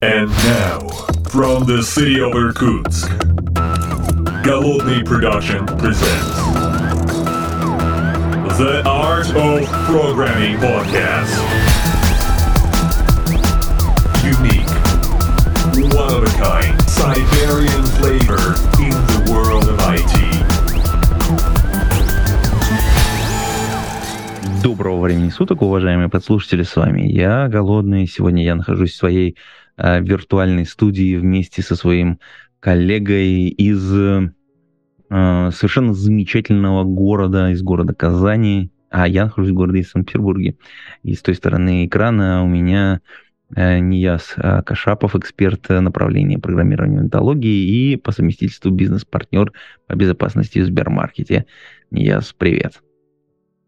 And now, from the city of Irkutsk, Голодный Production presents The Art of Programming Podcast. Unique, one of a kind, Siberian flavor in the world of IT. Доброго времени суток, уважаемые подслушатели, с вами я, Голодный. Сегодня я нахожусь в своей э, виртуальной студии вместе со своим коллегой из э, совершенно замечательного города, из города Казани, а я нахожусь в городе Санкт-Петербурге. И с той стороны экрана у меня э, Нияс э, Кашапов, эксперт направления программирования онтологии и по совместительству бизнес-партнер по безопасности в Сбермаркете. Нияс, привет.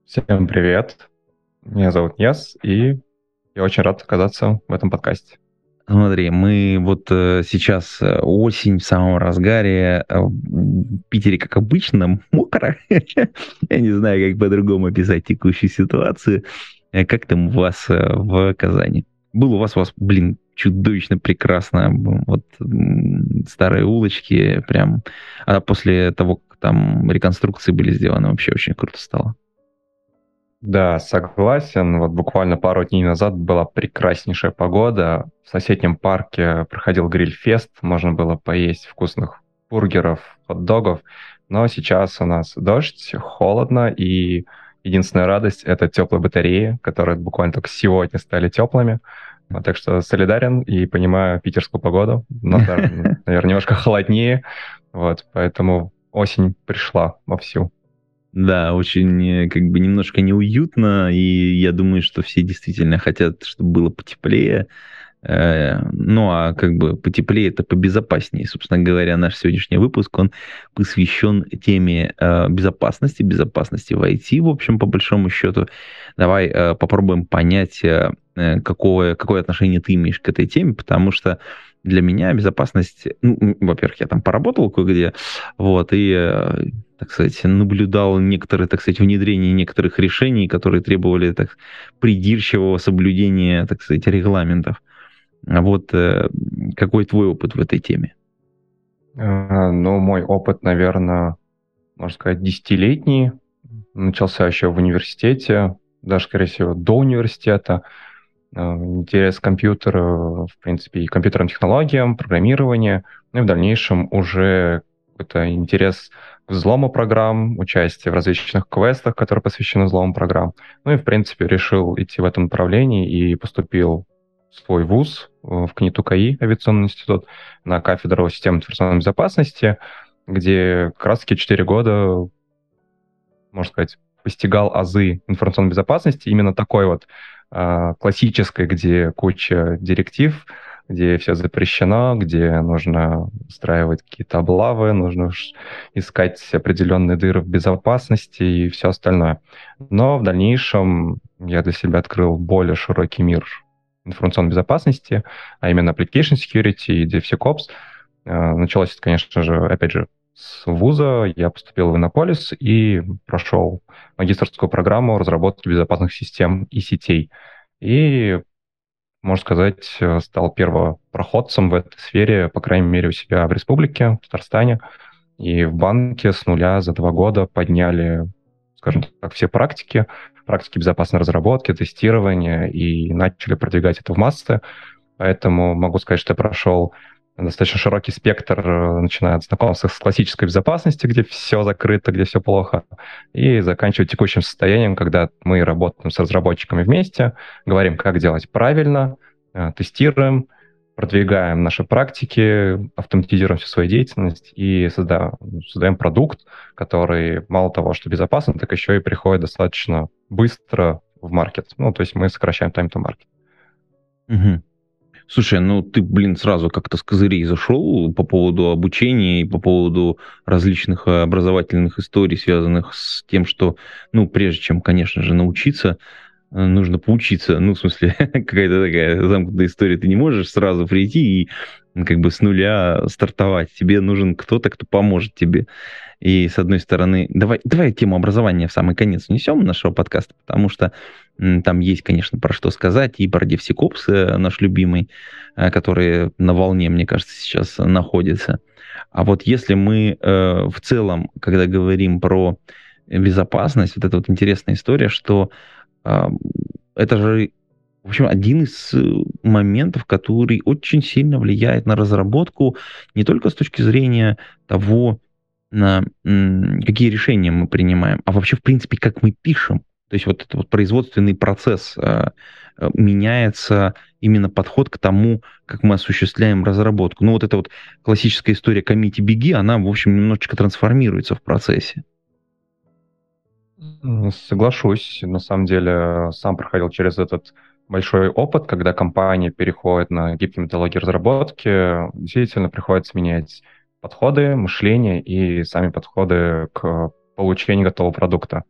Всем привет. Меня зовут Яс, и я очень рад оказаться в этом подкасте. Смотри, мы вот э, сейчас э, осень в самом разгаре, э, в Питере, как обычно, мокро. Я не знаю, как по-другому описать текущую ситуацию. Э, Как там у вас в Казани? Было у вас, у вас, блин, чудовищно прекрасно. Вот старые улочки прям. А после того, как там реконструкции были сделаны, вообще очень круто стало. Да, согласен. Вот буквально пару дней назад была прекраснейшая погода. В соседнем парке проходил гриль-фест, можно было поесть вкусных бургеров, хот-догов. Но сейчас у нас дождь, холодно, и единственная радость — это теплые батареи, которые буквально только сегодня стали теплыми. Вот, так что солидарен и понимаю питерскую погоду. Нас, наверное, немножко холоднее, вот, поэтому осень пришла вовсю. Да, очень э, как бы немножко неуютно, и я думаю, что все действительно хотят, чтобы было потеплее. Э, Ну, а как бы потеплее это побезопаснее. Собственно говоря, наш сегодняшний выпуск, он посвящен теме э, безопасности, безопасности в IT, в общем, по большому счету. Давай попробуем понять, какое, какое отношение ты имеешь к этой теме, потому что для меня безопасность, ну, во-первых, я там поработал кое-где, вот, и, э, так сказать, наблюдал некоторые, так сказать, внедрение некоторых решений, которые требовали так придирчивого соблюдения, так сказать, регламентов. А вот э, какой твой опыт в этой теме? А, Ну, мой опыт, наверное, можно сказать, десятилетний. Начался еще в университете, даже, скорее всего, до университета. А, Интерес к компьютеру, в принципе, и компьютерным технологиям, программированию. Ну и в дальнейшем уже какой-то интерес к взлому программ, участие в различных квестах, которые посвящены взлому программ. Ну и, в принципе, решил идти в этом направлении и поступил в свой вуз, э, в КНИТУ КАИ, авиационный институт, на кафедру системы информационной безопасности, где как раз-таки 4 года, можно сказать, постигал азы информационной безопасности, именно такой вот классической, где куча директив, где все запрещено, где нужно устраивать какие-то облавы, нужно искать определенные дыры в безопасности и все остальное. Но в дальнейшем я для себя открыл более широкий мир информационной безопасности, а именно application security и DevSecOps. Э, Началось это, конечно же, опять же, с вуза. Я поступил в Иннополис и прошел магистрскую программу разработки безопасных систем и сетей. И, можно сказать, стал первопроходцем в этой сфере, по крайней мере, у себя в республике, в Татарстане. И в банке с нуля за два года подняли, скажем так, все практики, практики безопасной разработки, тестирования, и начали продвигать это в массы. Поэтому могу сказать, что я прошел достаточно широкий спектр, э, начиная от знакомства с классической безопасностью, где все закрыто, где все плохо, и заканчивая текущим состоянием, когда мы работаем с разработчиками вместе, говорим, как делать правильно, э, тестируем, продвигаем наши практики, автоматизируем всю свою деятельность и создаем, создаем продукт, который мало того, что безопасен, так еще и приходит достаточно быстро в маркет. Ну, то есть мы сокращаем time to market. Мгм. Слушай, ну ты, блин, сразу как-то с козырей зашел по поводу обучения и по поводу различных э, образовательных историй, связанных с тем, что, ну, прежде чем, конечно же, научиться, э, нужно поучиться. Ну, в смысле, какая-то такая замкнутая история. Ты не можешь сразу прийти и как бы с нуля стартовать. Тебе нужен кто-то, кто поможет тебе. И с одной стороны, давай, давай тему образования в самый конец внесем нашего подкаста, потому что Там есть, конечно, про что сказать, и про DevSecOps, наш любимый, который на волне, мне кажется, сейчас находится. А вот если мы в целом, когда говорим про безопасность, вот эта вот интересная история, что это же в общем, один из э, моментов, который очень сильно влияет на разработку не только с точки зрения того, на какие решения мы принимаем, а вообще, в принципе, как мы пишем. То есть вот этот вот производственный процесс э, меняется именно подход к тому, как мы осуществляем разработку. Ну вот эта вот классическая история комити беги, она, в общем, немножечко трансформируется в процессе. Соглашусь. На самом деле, сам проходил через этот большой опыт, когда компания переходит на гибкие методологии разработки, действительно приходится менять подходы, мышление и сами подходы к получению готового продукта.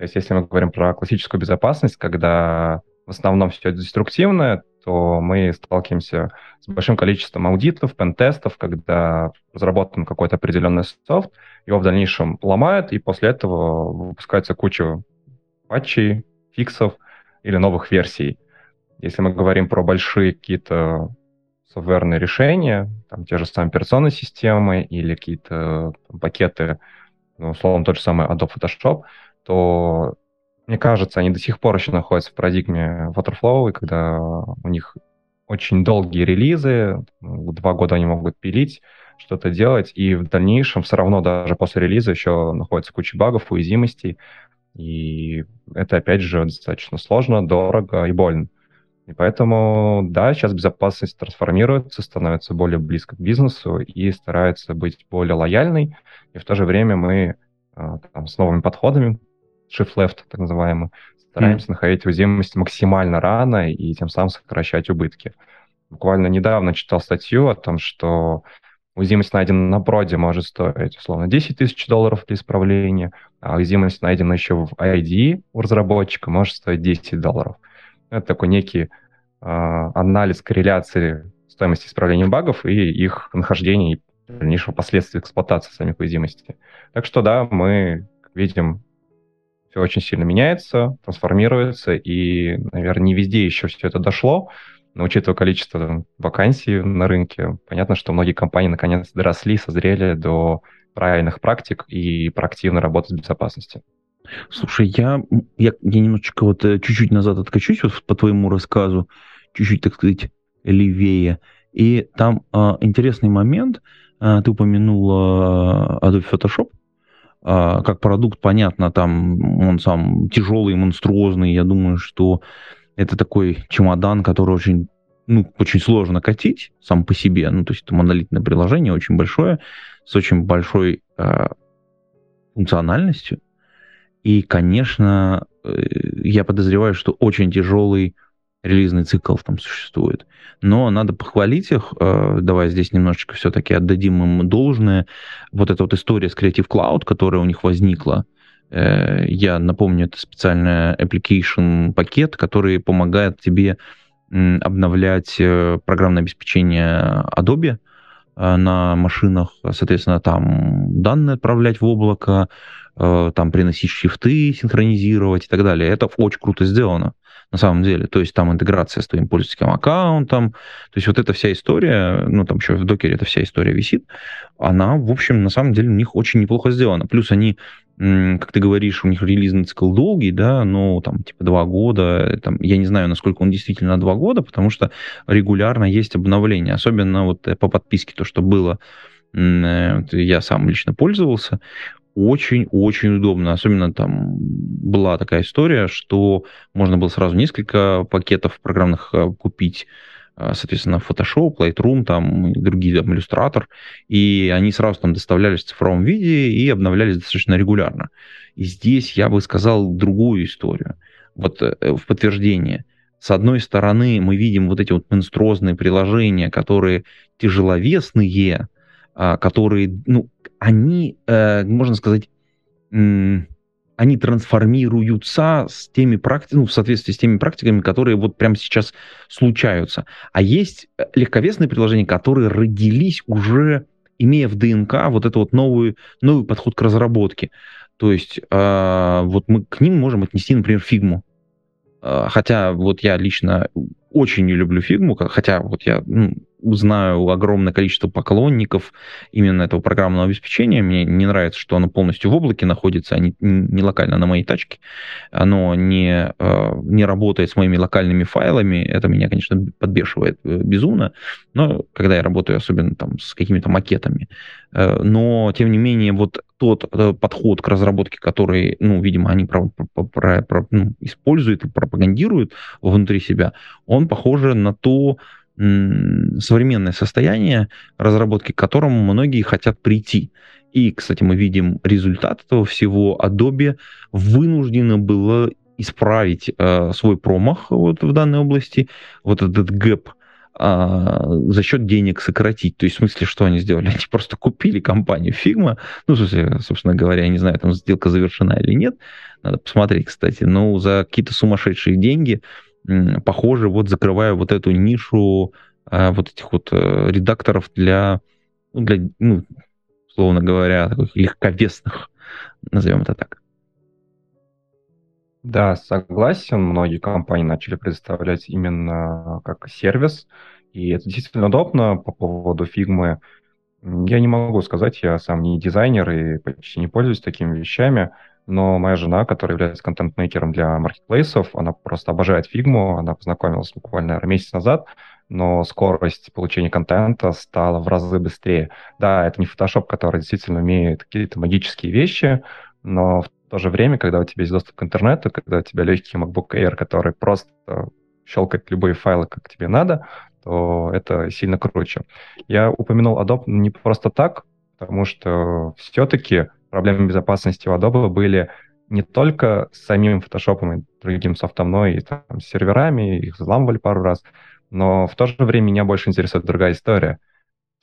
То есть если мы говорим про классическую безопасность, когда в основном все деструктивное, то мы сталкиваемся с большим количеством аудитов, пентестов, когда разработан какой-то определенный софт, его в дальнейшем ломают, и после этого выпускается куча патчей, фиксов или новых версий. Если мы говорим про большие какие-то софтверные решения, там те же самые операционные системы или какие-то пакеты, ну, условно, тот же самый Adobe Photoshop, то, мне кажется, они до сих пор еще находятся в парадигме Waterflow, и когда у них очень долгие релизы, два года они могут пилить, что-то делать, и в дальнейшем все равно даже после релиза еще находится куча багов, уязвимостей, и это, опять же, достаточно сложно, дорого и больно. И поэтому, да, сейчас безопасность трансформируется, становится более близко к бизнесу и старается быть более лояльной. И в то же время мы а, там, с новыми подходами, shift left, так называемый, стараемся mm. находить уязвимости максимально рано и тем самым сокращать убытки. Буквально недавно читал статью о том, что уязвимость найдена на проде может стоить, условно, 10 тысяч долларов для исправления, а уязвимость найдена еще в ID у разработчика может стоить 10 долларов. Это такой некий э, анализ корреляции стоимости исправления багов и их нахождения и дальнейшего последствия эксплуатации самих уязвимостей. Так что да, мы видим, все очень сильно меняется, трансформируется, и, наверное, не везде еще все это дошло, но учитывая количество вакансий на рынке, понятно, что многие компании наконец доросли, созрели до правильных практик и проактивной работы с безопасностью. Слушай, я, я, я немножечко вот э, чуть-чуть назад откачусь вот по твоему рассказу, чуть-чуть, так сказать, левее. И там а, интересный момент. А, ты упомянул а, Adobe Photoshop. А, как продукт, понятно, там он сам тяжелый, монструозный. Я думаю, что это такой чемодан, который очень ну, очень сложно катить сам по себе. Ну, то есть это монолитное приложение, очень большое, с очень большой э, функциональностью. И, конечно, э, я подозреваю, что очень тяжелый релизный цикл там существует. Но надо похвалить их. Э, давай здесь немножечко все-таки отдадим им должное. Вот эта вот история с Creative Cloud, которая у них возникла, э, я напомню, это специальный application пакет, который помогает тебе обновлять программное обеспечение Adobe на машинах, соответственно, там данные отправлять в облако, Э, там приносить шрифты, синхронизировать и так далее. Это очень круто сделано на самом деле. То есть там интеграция с твоим пользовательским аккаунтом. То есть вот эта вся история, ну там еще в докере эта вся история висит, она, в общем, на самом деле у них очень неплохо сделана. Плюс они, как ты говоришь, у них релизный цикл долгий, да, ну там типа два года. Там, я не знаю, насколько он действительно два года, потому что регулярно есть обновления. Особенно вот по подписке, то, что было э, я сам лично пользовался, очень-очень удобно. Особенно там была такая история, что можно было сразу несколько пакетов программных э, купить, э, соответственно, Photoshop, Lightroom, там, другие, там, Illustrator, и они сразу там доставлялись в цифровом виде и обновлялись достаточно регулярно. И здесь я бы сказал другую историю. Вот э, в подтверждение. С одной стороны, мы видим вот эти вот монструозные приложения, которые тяжеловесные, а, которые, ну, они, э, можно сказать, они трансформируются с теми практиками, ну, в соответствии с теми практиками, которые вот прямо сейчас случаются. А есть э, легковесные приложения, которые родились уже имея в ДНК вот это вот новый, новый подход к разработке. То есть э, вот мы к ним можем отнести, например, фигму. э, хотя вот я лично очень не люблю фигму, хотя вот я ну, знаю огромное количество поклонников именно этого программного обеспечения. Мне не нравится, что оно полностью в облаке находится, а не, не локально на моей тачке. Оно не, э, не работает с моими локальными файлами. Это меня, конечно, подбешивает э, безумно. Но когда я работаю, особенно там с какими-то макетами. Э, но, тем не менее, вот тот подход к разработке, который, ну, видимо, они про, про, про, про, ну, используют и пропагандируют внутри себя, он похоже на то, современное состояние, разработки к которому многие хотят прийти. И, кстати, мы видим результат этого всего. Adobe вынуждена была исправить э, свой промах вот в данной области, вот этот гэп, а, за счет денег сократить. То есть, в смысле, что они сделали? Они просто купили компанию Figma. Ну, в смысле, собственно говоря, я не знаю, там сделка завершена или нет. Надо посмотреть, кстати. Но за какие-то сумасшедшие деньги похоже, вот закрывая вот эту нишу а, вот этих вот э, редакторов для, ну, для, ну, условно говоря, таких легковесных, назовем это так. Да, согласен. Многие компании начали предоставлять именно как сервис, и это действительно удобно по поводу фигмы. Я не могу сказать, я сам не дизайнер и почти не пользуюсь такими вещами, но моя жена, которая является контент-мейкером для маркетплейсов, она просто обожает фигму, она познакомилась буквально месяц назад, но скорость получения контента стала в разы быстрее. Да, это не Photoshop, который действительно умеет какие-то магические вещи, но в то же время, когда у тебя есть доступ к интернету, когда у тебя легкий MacBook Air, который просто щелкает любые файлы, как тебе надо, то это сильно круче. Я упомянул Adobe не просто так, потому что все-таки проблемы безопасности у Adobe были не только с самим Photoshop и другим софтом, но и там, с серверами, их взламывали пару раз, но в то же время меня больше интересует другая история.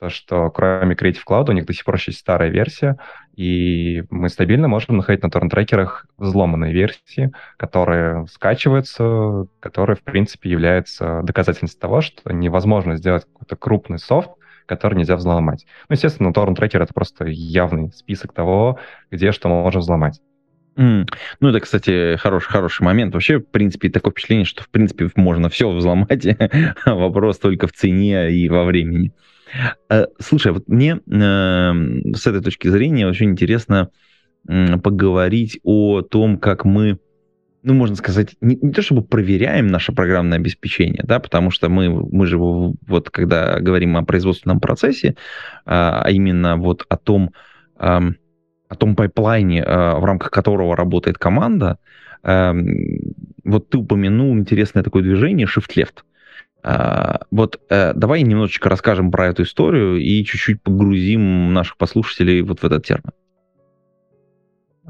То, что кроме Creative Cloud у них до сих пор есть старая версия, и мы стабильно можем находить на торрент-трекерах взломанные версии, которые скачиваются, которые, в принципе, являются доказательством того, что невозможно сделать какой-то крупный софт, который нельзя взломать. Ну, естественно, торрент-трекер — это просто явный список того, где что мы можем взломать. Mm. Ну, это, кстати, хороший, хороший момент. Вообще, в принципе, такое впечатление, что, в принципе, можно все взломать. Вопрос только в цене и во времени. Э, слушай, вот мне э, с этой точки зрения очень интересно поговорить о том, как мы, ну, можно сказать, не, не то чтобы проверяем наше программное обеспечение, да, потому что мы, мы же вот когда говорим о производственном процессе, а, а именно вот о том, о том пайплайне, э, в рамках которого работает команда, вот ты упомянул интересное такое движение Shift Left. Э, вот э, давай немножечко расскажем про эту историю и чуть-чуть погрузим наших послушателей вот в этот термин.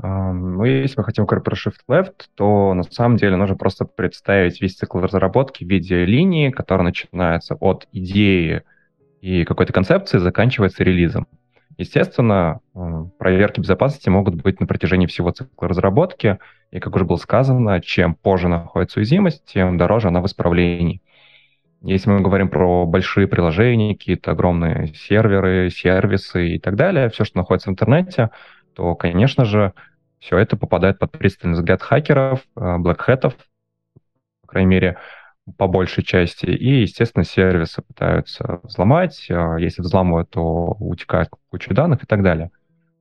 Ну, если мы хотим говорить про Shift Left, то на самом деле нужно просто представить весь цикл разработки в виде линии, которая начинается от идеи и какой-то концепции, заканчивается релизом. Естественно, проверки безопасности могут быть на протяжении всего цикла разработки, и, как уже было сказано, чем позже находится уязвимость, тем дороже она в исправлении. Если мы говорим про большие приложения, какие-то огромные серверы, сервисы и так далее, все, что находится в интернете, то, конечно же, все это попадает под пристальный взгляд хакеров, блэкхэтов, по крайней мере, по большей части, и, естественно, сервисы пытаются взломать, а если взламывают, то утекает куча данных и так далее.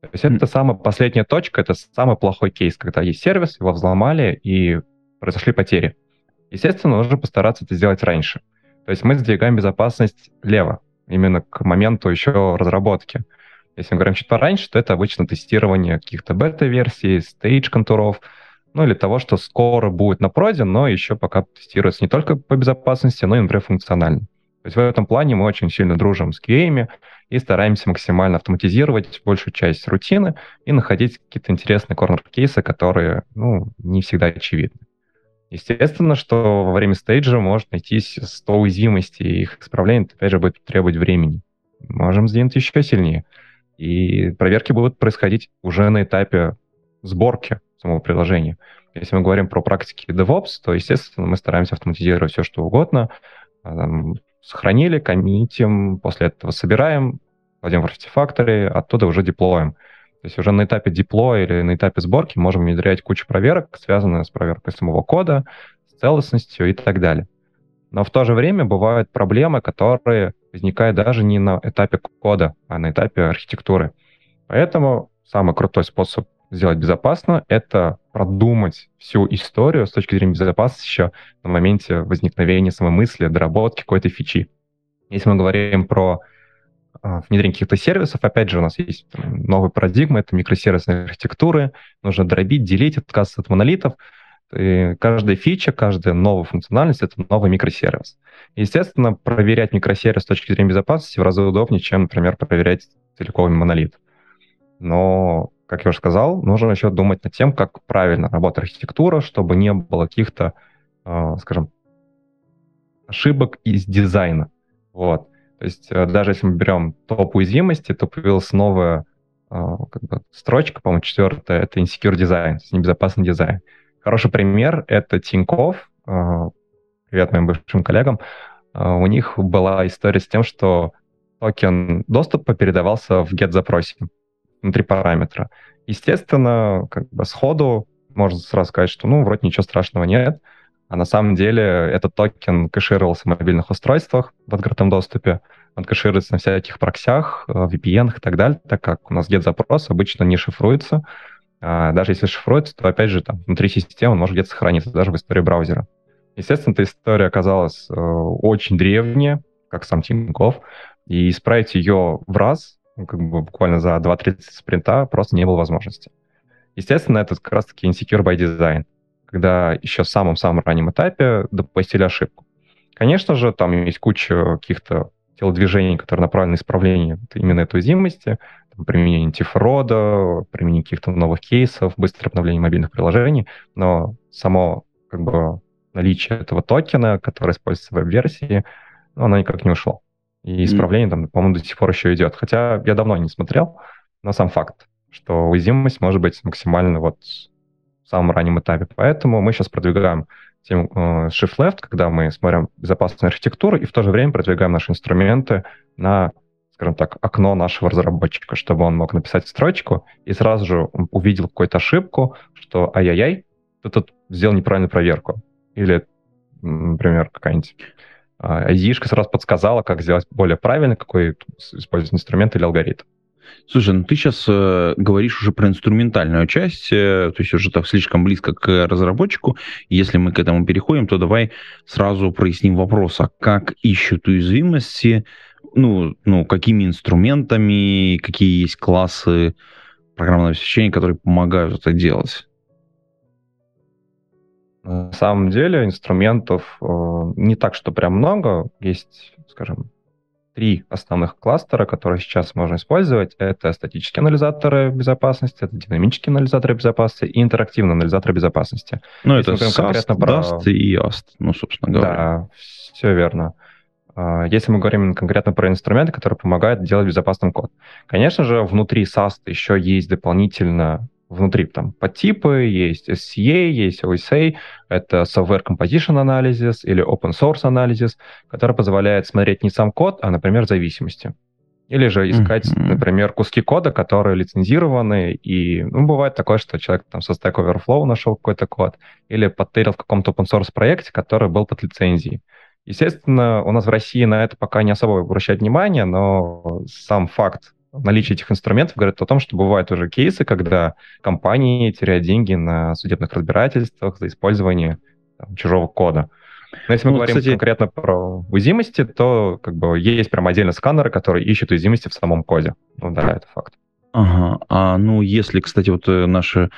То есть это самая последняя точка, это самый плохой кейс, когда есть сервис, его взломали и произошли потери. Естественно, нужно постараться это сделать раньше. То есть мы сдвигаем безопасность лево, именно к моменту еще разработки. Если мы говорим чуть пораньше, то это обычно тестирование каких-то бета-версий, стейдж-контуров, ну или того, что скоро будет на проде, но еще пока тестируется не только по безопасности, но и, например, функционально. То есть в этом плане мы очень сильно дружим с QA и стараемся максимально автоматизировать большую часть рутины и находить какие-то интересные корнер-кейсы, которые ну, не всегда очевидны. Естественно, что во время стейджа может найтись 100 уязвимостей, и их исправление, опять же, будет требовать времени. Можем сделать еще сильнее. И проверки будут происходить уже на этапе сборки самого приложения. Если мы говорим про практики DevOps, то, естественно, мы стараемся автоматизировать все, что угодно. А, сохранили, коммитим, после этого собираем, кладем в артефакторы, оттуда уже деплоим. То есть уже на этапе деплоя или на этапе сборки можем внедрять кучу проверок, связанных с проверкой самого кода, с целостностью и так далее. Но в то же время бывают проблемы, которые возникают даже не на этапе кода, а на этапе архитектуры. Поэтому самый крутой способ сделать безопасно — это продумать всю историю с точки зрения безопасности еще на моменте возникновения самой мысли, доработки какой-то фичи. Если мы говорим про а, внедрение каких-то сервисов, опять же, у нас есть новая парадигма, это микросервисные архитектуры, нужно дробить, делить, отказываться от монолитов. И каждая фича, каждая новая функциональность — это новый микросервис. Естественно, проверять микросервис с точки зрения безопасности в разы удобнее, чем, например, проверять целиковый монолит. Но, как я уже сказал, нужно еще думать над тем, как правильно работает архитектура, чтобы не было каких-то, а, скажем, ошибок из дизайна. Вот. То есть э, даже если мы берем топ уязвимости, то появилась новая а, как бы, строчка, по-моему, четвертая, это insecure design, небезопасный дизайн. Хороший пример — это Тиньков. А, привет моим бывшим коллегам. А, у них была история с тем, что токен доступа передавался в GET-запросе внутри параметра. Естественно, как бы сходу можно сразу сказать, что ну, вроде ничего страшного нет, а на самом деле этот токен кэшировался в мобильных устройствах в открытом доступе, он кэшируется на всяких проксях, э, VPN и так далее, так как у нас GET-запрос обычно не шифруется, а даже если шифруется, то, опять же, там, внутри системы он может где-то сохраниться, даже в истории браузера. Естественно, эта история оказалась э, очень древняя, как сам Тиньков, и исправить ее в раз, ну, как бы буквально за 2-3 спринта, просто не было возможности. Естественно, это как раз-таки insecure by design, когда еще в самом-самом раннем этапе допустили ошибку. Конечно же, там есть куча каких-то телодвижений, которые направлены на исправление именно этой уязвимости, применение антифрода, применение каких-то новых кейсов, быстрое обновление мобильных приложений, но само как бы наличие этого токена, который используется в веб-версии, ну, оно никак не ушло. И исправление там, по-моему, до сих пор еще идет. Хотя я давно не смотрел, но сам факт, что уязвимость может быть максимально вот в самом раннем этапе. Поэтому мы сейчас продвигаем тем э, Shift Left, когда мы смотрим безопасную архитектуру и в то же время продвигаем наши инструменты на скажем так, окно нашего разработчика, чтобы он мог написать строчку и сразу же увидел какую-то ошибку, что ай-яй-яй, ты тут сделал неправильную проверку. Или, например, какая-нибудь id сразу подсказала, как сделать более правильно, какой использовать инструмент или алгоритм. Слушай, ну ты сейчас э, говоришь уже про инструментальную часть, э, то есть уже так слишком близко к разработчику. Если мы к этому переходим, то давай сразу проясним вопрос, а как ищут уязвимости ну, ну, какими инструментами, какие есть классы программного обеспечения, которые помогают это делать? На самом деле инструментов э, не так, что прям много. Есть, скажем, три основных кластера, которые сейчас можно использовать. Это статические анализаторы безопасности, это динамические анализаторы безопасности и интерактивные анализаторы безопасности. Ну, это SAST, конкретно про... DAST и YAST, ну, собственно говоря. Да, все верно. А, если мы говорим конкретно про инструменты, которые помогают делать безопасным код. Конечно же, внутри SAST еще есть дополнительно внутри там подтипы, есть SCA, есть OSA, это Software Composition Analysis или Open Source Analysis, который позволяет смотреть не сам код, а, например, зависимости. Или же искать, mm-hmm. например, куски кода, которые лицензированы, и ну, бывает такое, что человек там со Stack Overflow нашел какой-то код, или подтерил в каком-то open source проекте, который был под лицензией. Естественно, у нас в России на это пока не особо обращают внимание, но сам факт наличия этих инструментов говорит о том, что бывают уже кейсы, когда компании теряют деньги на судебных разбирательствах за использование там, чужого кода. Но если мы ну, говорим кстати... конкретно про уязвимости, то как бы есть прям отдельно сканеры, которые ищут уязвимости в самом коде. Ну да, это факт. Ага. А ну если, кстати, вот э, наши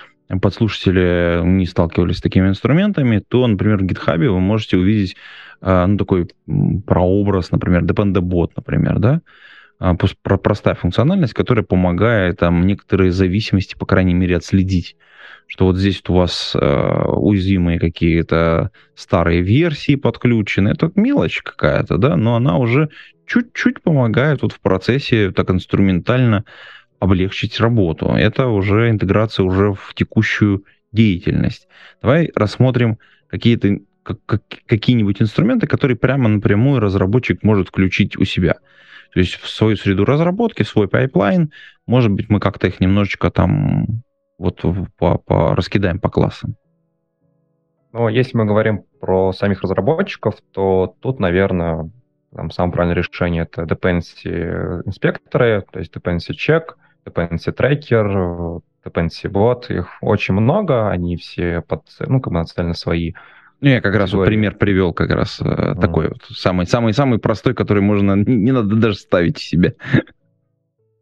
подслушатели не сталкивались с такими инструментами, то, например, в GitHub вы можете увидеть ну, такой прообраз, например, Dependabot, например, да, а, простая функциональность, которая помогает там некоторые зависимости, по крайней мере, отследить что вот здесь у вас э, уязвимые какие-то старые версии подключены. Это мелочь какая-то, да, но она уже чуть-чуть помогает вот в процессе так инструментально облегчить работу. Это уже интеграция уже в текущую деятельность. Давай рассмотрим какие-то как, какие-нибудь инструменты, которые прямо напрямую разработчик может включить у себя. То есть в свою среду разработки, в свой пайплайн, может быть, мы как-то их немножечко там вот по, по, раскидаем по классам. Но если мы говорим про самих разработчиков, то тут, наверное, там самое правильное решение это dependency инспекторы, то есть dependency check, dependency tracker, Dependabot. Их очень много, они все под, ну, как бы нацелены свои ну, я как раз вот пример привел, как раз мм. такой вот самый, самый, самый простой, который можно, не, надо даже ставить себе.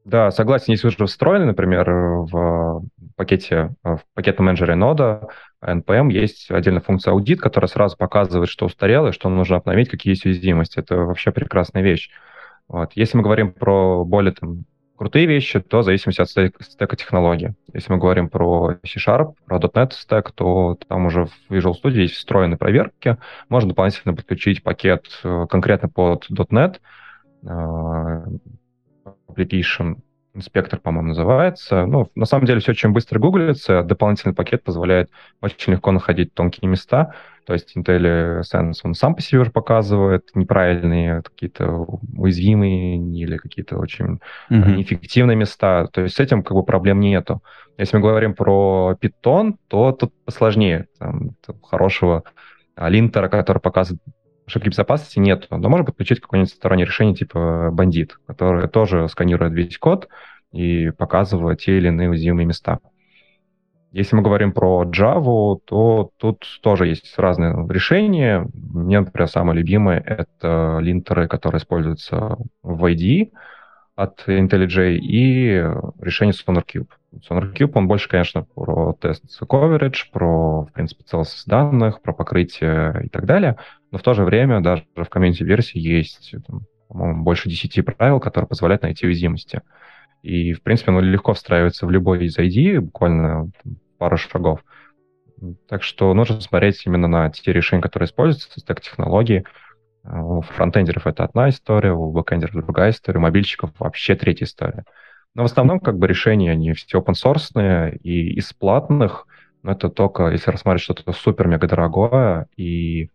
Да, согласен, если уже встроены, например, в пакете, в пакетном менеджере нода NPM есть отдельная функция аудит, которая сразу показывает, что устарело что нужно обновить, какие есть уязвимости. Это вообще прекрасная вещь. Вот. Если мы говорим про более там, крутые вещи, то в зависимости от стека технологии. Если мы говорим про C-Sharp, про .NET стек, то там уже в Visual Studio есть встроенные проверки. Можно дополнительно подключить пакет э, конкретно под .NET, э, application инспектор, по-моему, называется. Ну, на самом деле все очень быстро гуглится. Дополнительный пакет позволяет очень легко находить тонкие места. То есть IntelliSense, он сам по себе уже показывает неправильные, какие-то уязвимые или какие-то очень mm-hmm. неэффективные места. То есть с этим как бы проблем нету. Если мы говорим про Python, то тут посложнее. Там, хорошего линтера, который показывает ошибки безопасности нет, но можно подключить какое-нибудь стороннее решение типа бандит, которое тоже сканирует весь код и показывает те или иные уязвимые места. Если мы говорим про Java, то тут тоже есть разные решения. Мне, например, самое любимое — это линтеры, которые используются в IDE от IntelliJ и решение SonarCube. SonarCube, он больше, конечно, про тест coverage, про, в принципе, целостность данных, про покрытие и так далее, но в то же время даже в комьюнити-версии есть, по-моему, больше 10 правил, которые позволяют найти уязвимости. И, в принципе, оно легко встраивается в любой из IDE, буквально пару шагов. Так что нужно смотреть именно на те решения, которые используются, стек технологии. У фронтендеров это одна история, у бэкендеров другая история, у мобильщиков вообще третья история. Но в основном как бы решения, они все open source и из платных, но это только если рассматривать что-то супер-мега дорогое, и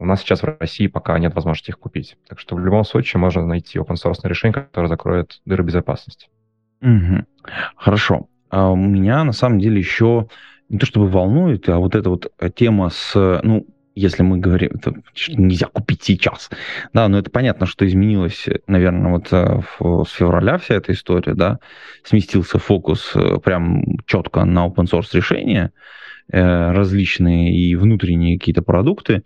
у нас сейчас в России пока нет возможности их купить. Так что в любом случае можно найти open source решение, которое закроет дыры безопасности. Угу. Хорошо. А у меня на самом деле еще не то чтобы волнует, а вот эта вот тема с, ну, если мы говорим, это нельзя купить сейчас. Да, но это понятно, что изменилось, наверное, вот э, с февраля вся эта история, да, сместился фокус э, прям четко на open source решения, э, различные и внутренние какие-то продукты.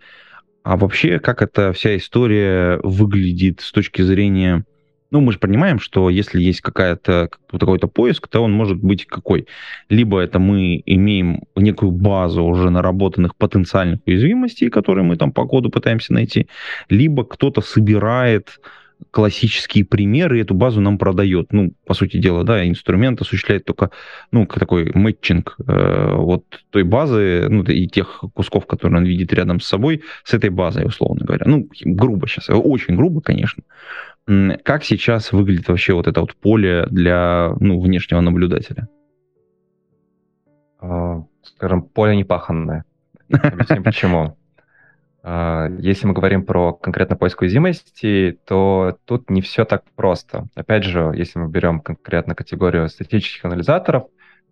А вообще, как эта вся история выглядит с точки зрения ну, мы же понимаем, что если есть какая-то какой-то поиск, то он может быть какой? Либо это мы имеем некую базу уже наработанных потенциальных уязвимостей, которые мы там по коду пытаемся найти, либо кто-то собирает классические примеры, и эту базу нам продает. Ну, по сути дела, да, инструмент осуществляет только, ну, такой мэтчинг э, вот той базы, ну, и тех кусков, которые он видит рядом с собой, с этой базой, условно говоря. Ну, грубо сейчас, очень грубо, конечно. Как сейчас выглядит вообще вот это вот поле для ну, внешнего наблюдателя? А, скажем, поле непаханное. Объясню почему. А, если мы говорим про конкретно поиск уязвимости, то тут не все так просто. Опять же, если мы берем конкретно категорию статических анализаторов,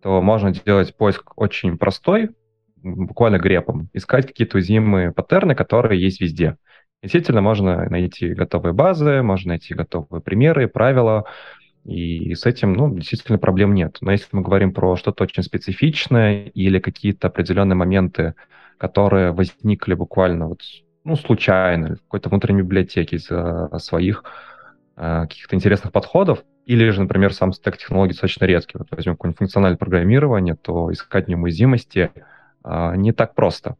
то можно делать поиск очень простой, буквально грепом, искать какие-то уязвимые паттерны, которые есть везде. Действительно, можно найти готовые базы, можно найти готовые примеры, правила, и с этим, ну, действительно проблем нет. Но если мы говорим про что-то очень специфичное или какие-то определенные моменты, которые возникли буквально вот, ну, случайно, в какой-то внутренней библиотеке из-за своих э, каких-то интересных подходов, или же, например, сам стек технологий достаточно редкий. Вот возьмем какое-нибудь функциональное программирование, то искать в нем уязвимости э, не так просто.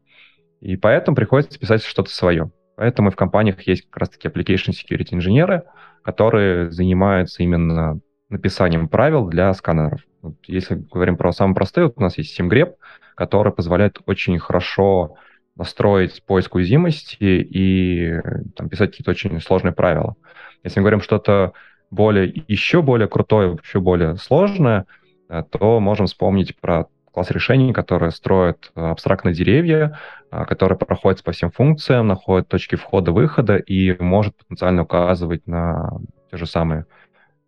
И поэтому приходится писать что-то свое. Поэтому в компаниях есть как раз-таки application security инженеры, которые занимаются именно написанием правил для сканеров. Вот если говорим про самые простые, вот у нас есть SimGrep, который позволяет очень хорошо настроить поиск уязвимости и там, писать какие-то очень сложные правила. Если мы говорим что-то более, еще более крутое, еще более сложное, э, то можем вспомнить про класс решений, которые строят э, абстрактные деревья, э, которые проходят по всем функциям, находят точки входа-выхода и может потенциально указывать на те же самые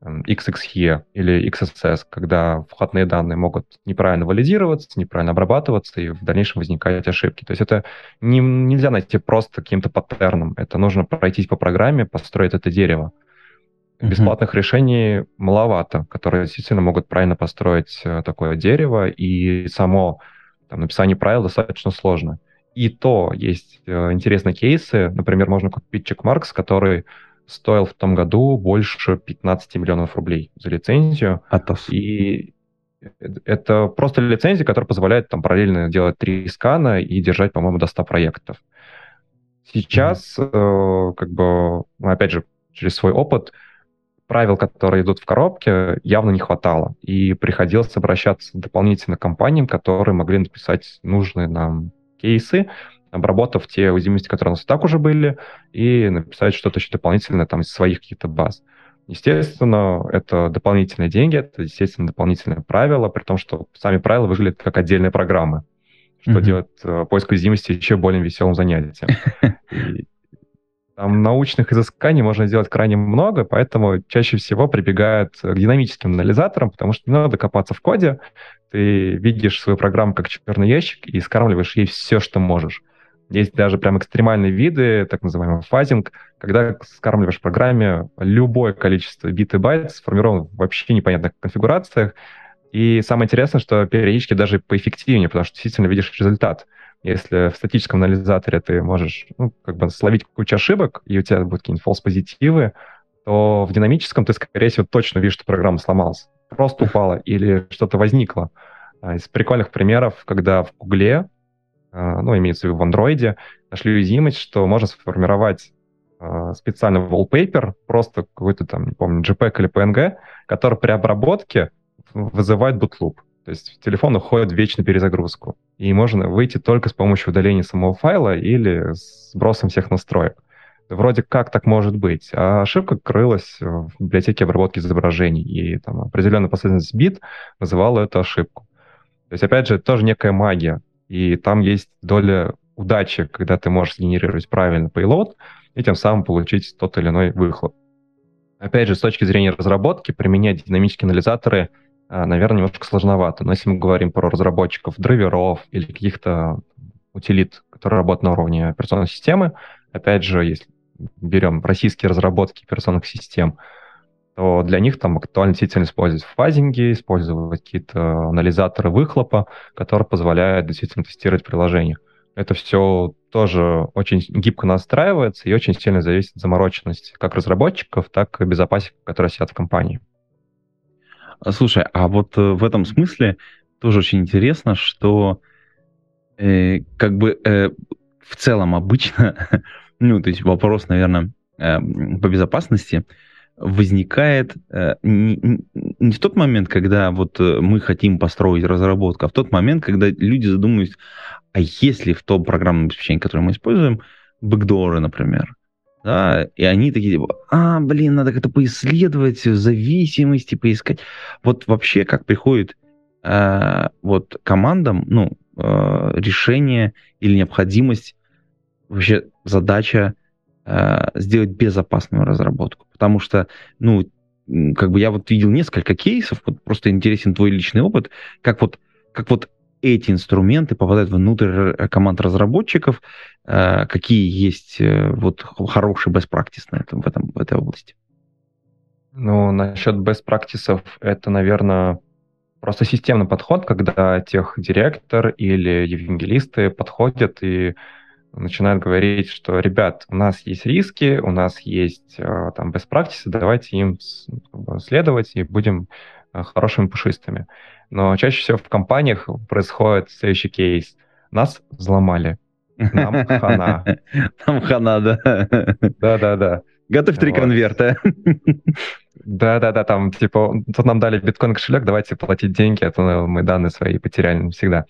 XXE или XSS, когда входные данные могут неправильно валидироваться, неправильно обрабатываться и в дальнейшем возникать ошибки. То есть это не, нельзя найти просто каким-то паттерном. Это нужно пройтись по программе, построить это дерево. Бесплатных mm-hmm. решений маловато, которые действительно могут правильно построить э, такое дерево, и само там, написание правил достаточно сложно. И то есть э, интересные кейсы. Например, можно купить чекмаркс, который стоил в том году больше 15 миллионов рублей за лицензию. Атос. И это просто лицензия, которая позволяет там параллельно делать три скана и держать, по-моему, до 100 проектов. Сейчас, mm-hmm. э, как бы, опять же, через свой опыт, правил, которые идут в коробке, явно не хватало. И приходилось обращаться дополнительно к компаниям, которые могли написать нужные нам кейсы, обработав те уязвимости, которые у нас и так уже были, и написать что-то еще дополнительное там из своих каких-то баз. Естественно, это дополнительные деньги, это, естественно, дополнительные правила, при том, что сами правила выглядят как отдельные программы, что mm-hmm. делает э, поиск уязвимости еще более веселым занятием. И там научных изысканий можно сделать крайне много, поэтому чаще всего прибегают к динамическим анализаторам, потому что не надо копаться в коде, ты видишь свою программу как черный ящик и скармливаешь ей все, что можешь. Есть даже прям экстремальные виды, так называемый фазинг, когда скармливаешь программе любое количество бит и байт, сформировано в вообще непонятных конфигурациях. И самое интересное, что периодически даже поэффективнее, потому что действительно видишь результат. Если в статическом анализаторе ты можешь ну, как бы словить кучу ошибок, и у тебя будут какие-нибудь false-позитивы, то в динамическом ты, скорее всего, точно видишь, что программа сломалась. Просто упала или что-то возникло. А из прикольных примеров, когда в Гугле ну, имеется в виду в андроиде, нашли уязвимость, что можно сформировать а, специальный wallpaper, просто какой-то там, не помню, JPEG или PNG, который при обработке вызывает bootloop. То есть телефон уходит в вечную перезагрузку. И можно выйти только с помощью удаления самого файла или сбросом всех настроек. Вроде как так может быть. А ошибка крылась в библиотеке обработки изображений. И там определенная последовательность бит вызывала эту ошибку. То есть, опять же, тоже некая магия и там есть доля удачи, когда ты можешь сгенерировать правильно payload и тем самым получить тот или иной выхлоп. Опять же, с точки зрения разработки, применять динамические анализаторы, а, наверное, немножко сложновато. Но если мы говорим про разработчиков драйверов или каких-то утилит, которые работают на уровне операционной системы, опять же, если берем российские разработки операционных систем, то для них там актуально действительно использовать фазинги, использовать какие-то анализаторы выхлопа, которые позволяют действительно тестировать приложение. Это все тоже очень гибко настраивается и очень сильно зависит от замороченности как разработчиков, так и безопасников, которые сидят в компании. А, слушай, а вот э, в этом смысле тоже очень интересно, что э, как бы э, в целом обычно, ну, то есть вопрос, наверное, э, по безопасности, возникает э, не, в тот момент, когда вот э, мы хотим построить разработку, а в тот момент, когда люди задумываются, а если в том программном обеспечении, которое мы используем, бэкдоры, например, да, и они такие, типа, а, блин, надо как-то поисследовать зависимости, поискать. Вот вообще как приходит э, вот командам, ну, э, решение или необходимость, вообще задача сделать безопасную разработку. Потому что, ну, как бы я вот видел несколько кейсов, вот просто интересен твой личный опыт, как вот, как вот эти инструменты попадают внутрь команд разработчиков, э, какие есть э, вот хорошие best practice на этом, в, этом, в этой области? Ну, насчет best practices, это, наверное, просто системный подход, когда тех директор или евангелисты подходят и начинают говорить, что, ребят, у нас есть риски, у нас есть э, там best practices, давайте им следовать и будем э, хорошими пушистыми. Но чаще всего в компаниях происходит следующий кейс. Нас взломали. Нам хана. Нам хана, да. Да-да-да. Готовь три конверта. Да-да-да, там, типа, тут нам дали биткоин кошелек, давайте платить деньги, а то мы данные свои потеряли навсегда.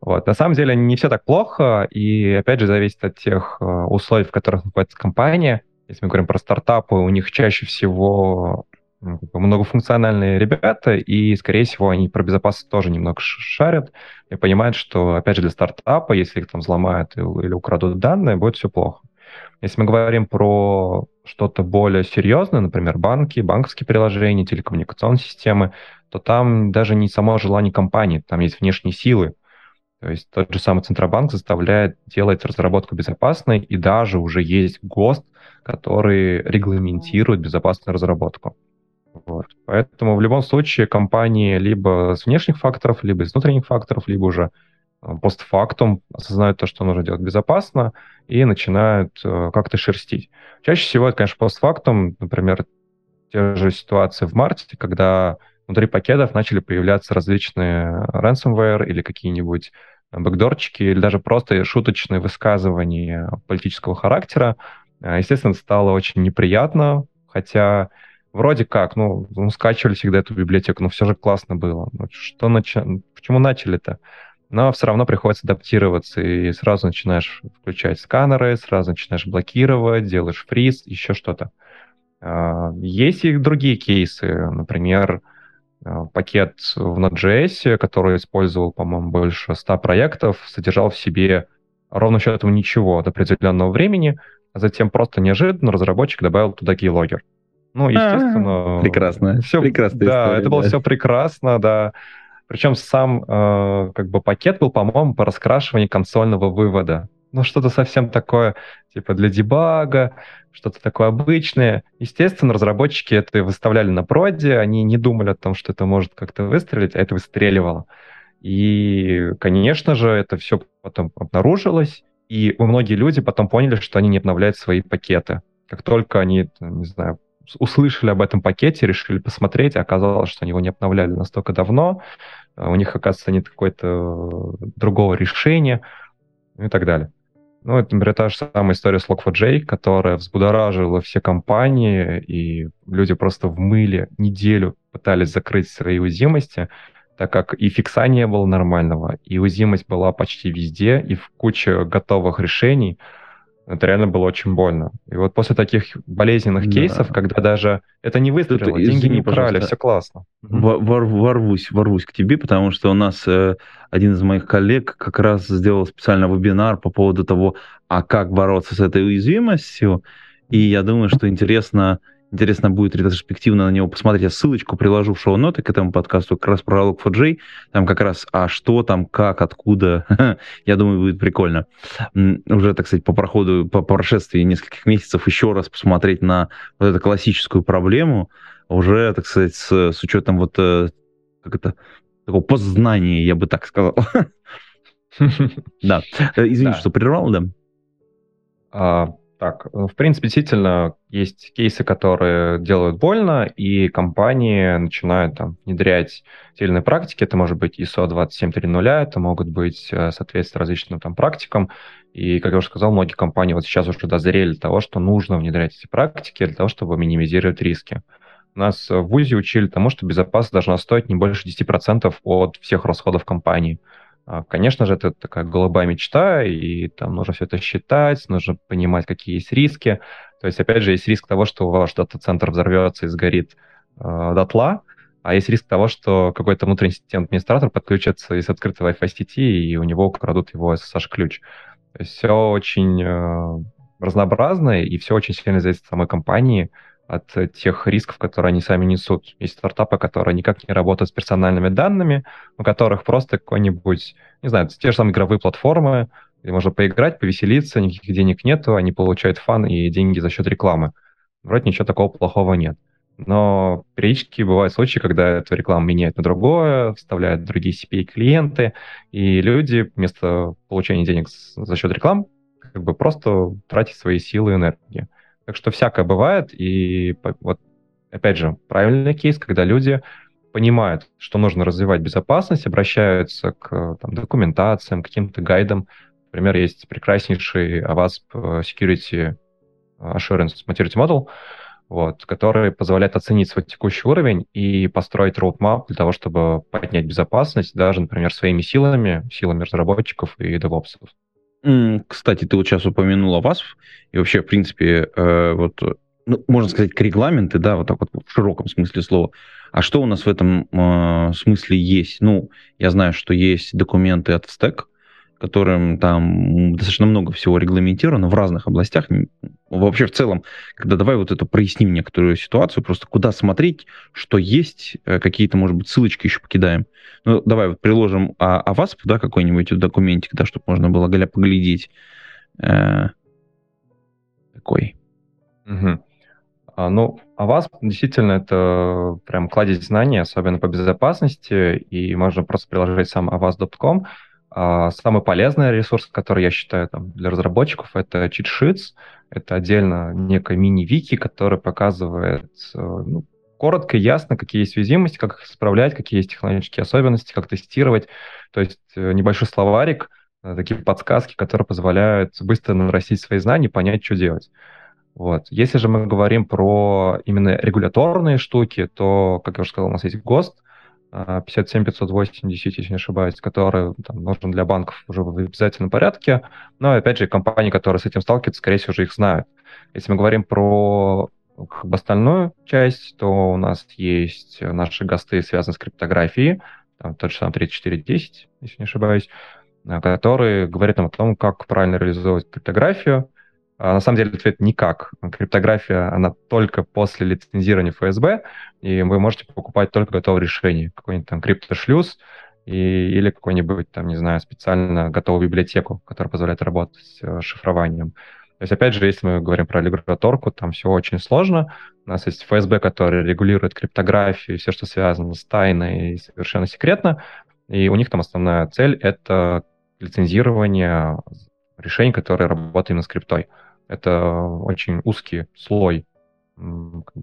Вот. На самом деле не все так плохо, и опять же зависит от тех э, условий, в которых находится компания. Если мы говорим про стартапы, у них чаще всего ну, многофункциональные ребята, и, скорее всего, они про безопасность тоже немного шарят и понимают, что, опять же, для стартапа, если их там взломают или украдут данные, будет все плохо. Если мы говорим про что-то более серьезное, например, банки, банковские приложения, телекоммуникационные системы, то там даже не само желание компании, там есть внешние силы. То есть тот же самый Центробанк заставляет делать разработку безопасной, и даже уже есть ГОСТ, который регламентирует безопасную разработку. Вот. Поэтому в любом случае компании либо с внешних факторов, либо из внутренних факторов, либо уже постфактум осознают то, что нужно делать безопасно, и начинают э, как-то шерстить. Чаще всего это, конечно, постфактум, например, те же ситуации в марте, когда внутри пакетов начали появляться различные ransomware или какие-нибудь бэкдорчики, или даже просто шуточные высказывания политического характера. Э, естественно, стало очень неприятно, хотя вроде как, ну, скачивали всегда эту библиотеку, но все же классно было. Ну, что нач... Почему начали-то? Но все равно приходится адаптироваться, и сразу начинаешь включать сканеры, сразу начинаешь блокировать, делаешь фриз, еще что-то. А, есть и другие кейсы, например, а, пакет в Node.js, который использовал, по-моему, больше 100 проектов, содержал в себе ровно счетом ничего от определенного времени, а затем просто неожиданно разработчик добавил туда keylogger. Ну, естественно... Прекрасно. Все, Прекрасная да, история, это было да. все прекрасно, да. Причем сам э, как бы пакет был, по-моему, по раскрашиванию консольного вывода. Ну, что-то совсем такое, типа для дебага, что-то такое обычное. Естественно, разработчики это выставляли на проде, они не думали о том, что это может как-то выстрелить, а это выстреливало. И, конечно же, это все потом обнаружилось, и многие люди потом поняли, что они не обновляют свои пакеты. Как только они, не знаю, услышали об этом пакете, решили посмотреть, оказалось, что они его не обновляли настолько давно, у них, оказывается, нет какой-то другого решения и так далее. Ну, это, например, та же самая история с Log4j, которая взбудоражила все компании, и люди просто в мыле неделю пытались закрыть свои уязвимости, так как и фикса не было нормального, и уязвимость была почти везде, и в куче готовых решений — это реально было очень больно. И вот после таких болезненных да. кейсов, когда даже это не выстрелило, Тут, деньги не украли, все классно. Вор, ворвусь, ворвусь к тебе, потому что у нас э, один из моих коллег как раз сделал специально вебинар по поводу того, а как бороться с этой уязвимостью. И я думаю, что интересно Интересно будет ретроспективно на него посмотреть. Я ссылочку приложу в шоу-ноты к этому подкасту как раз про Log4j. Там как раз, а что там, как, откуда. Я думаю, будет прикольно. Уже, так сказать, по проходу, по прошествии нескольких месяцев еще раз посмотреть на вот эту классическую проблему, уже, так сказать, с, с учетом вот э, как это, такого познания, я бы так сказал. Да. Э, извини, что прервал, да? Так, ну, в принципе, действительно, есть кейсы, которые делают больно, и компании начинают там внедрять те практики. Это может быть ISO 2730, это могут быть э, соответственно различным там практикам. И, как я уже сказал, многие компании вот сейчас уже дозрели до того, что нужно внедрять эти практики для того, чтобы минимизировать риски. Нас в ВУЗе учили тому, что безопасность должна стоить не больше 10% от всех расходов компании. А, конечно же, это такая голубая мечта, и там нужно все это считать, нужно понимать, какие есть риски. То есть, опять же, есть риск того, что ваш дата-центр взорвется и сгорит э, дотла, а есть риск того, что какой-то внутренний системный администратор подключится из открытого Wi-Fi сети, и у него украдут его SSH-ключ. Все очень э, разнообразно, и все очень сильно зависит от самой компании, от тех рисков, которые они сами несут. Есть стартапы, которые никак не работают с персональными данными, у которых просто какой-нибудь, не знаю, те же самые игровые платформы, где можно поиграть, повеселиться, никаких денег нету, они получают фан и деньги за счет рекламы. Вроде ничего такого плохого нет. Но периодически бывают случаи, когда эту рекламу меняют на другое, вставляют другие CPA-клиенты, и люди вместо получения денег за счет рекламы как бы просто тратят свои силы и энергию. Так что всякое бывает, и вот опять же, правильный кейс, когда люди понимают, что нужно развивать безопасность, обращаются к там, документациям, каким-то гайдам. Например, есть прекраснейший AWASP э, Security Assurance Maturity Model, вот, который позволяет оценить свой текущий уровень и построить roadmap для того, чтобы поднять безопасность, даже, например, своими силами, силами разработчиков и DevOps. Кстати, ты вот сейчас упомянул ВАСП, и вообще, в принципе, э, вот, ну, можно сказать, регламенты, да, вот так вот в широком смысле слова. А что у нас в этом э, смысле есть? Ну, я знаю, что есть документы от Stack, которым там достаточно много всего регламентировано в разных областях. Вообще в целом, когда давай вот это проясним некоторую ситуацию, просто куда смотреть, что есть, э, какие-то, может быть, ссылочки еще покидаем. Ну, давай вот приложим а, АВАСП, да, какой-нибудь документик, да, чтобы можно было поглядеть. Э, такой. Угу. А, ну, а вас действительно это прям кладезь знаний, особенно по безопасности, и можно просто приложить сам avas.com. А самый полезный ресурс, который я считаю там, для разработчиков, это Cheat Sheets. Это отдельно некая мини-вики, который показывает э, ну, коротко и ясно, какие есть уязвимости, как их исправлять, какие есть технологические особенности, как тестировать. То есть э, небольшой словарик, э, такие подсказки, которые позволяют быстро нарастить свои знания и понять, что делать. Вот. Если же мы говорим про именно регуляторные штуки, то, как я уже сказал, у нас есть ГОСТ, 57580, если не ошибаюсь, который там, нужен для банков уже в обязательном порядке. Но, опять же, компании, которые с этим сталкиваются, скорее всего, уже их знают. Если мы говорим про как бы, остальную часть, то у нас есть наши ГОСТы, связанные с криптографией, там, тот же самый 3410, если не ошибаюсь, который говорит нам о том, как правильно реализовывать криптографию, а на самом деле ответ никак. Криптография, она только после лицензирования ФСБ, и вы можете покупать только готовое решение, какой-нибудь там криптошлюз и, или какой-нибудь там, не знаю, специально готовую библиотеку, которая позволяет работать с э, шифрованием. То есть, опять же, если мы говорим про регуляторку, там все очень сложно. У нас есть ФСБ, который регулирует криптографию, все, что связано с тайной и совершенно секретно. И у них там основная цель — это лицензирование решений, которые работают именно с криптой. Это очень узкий слой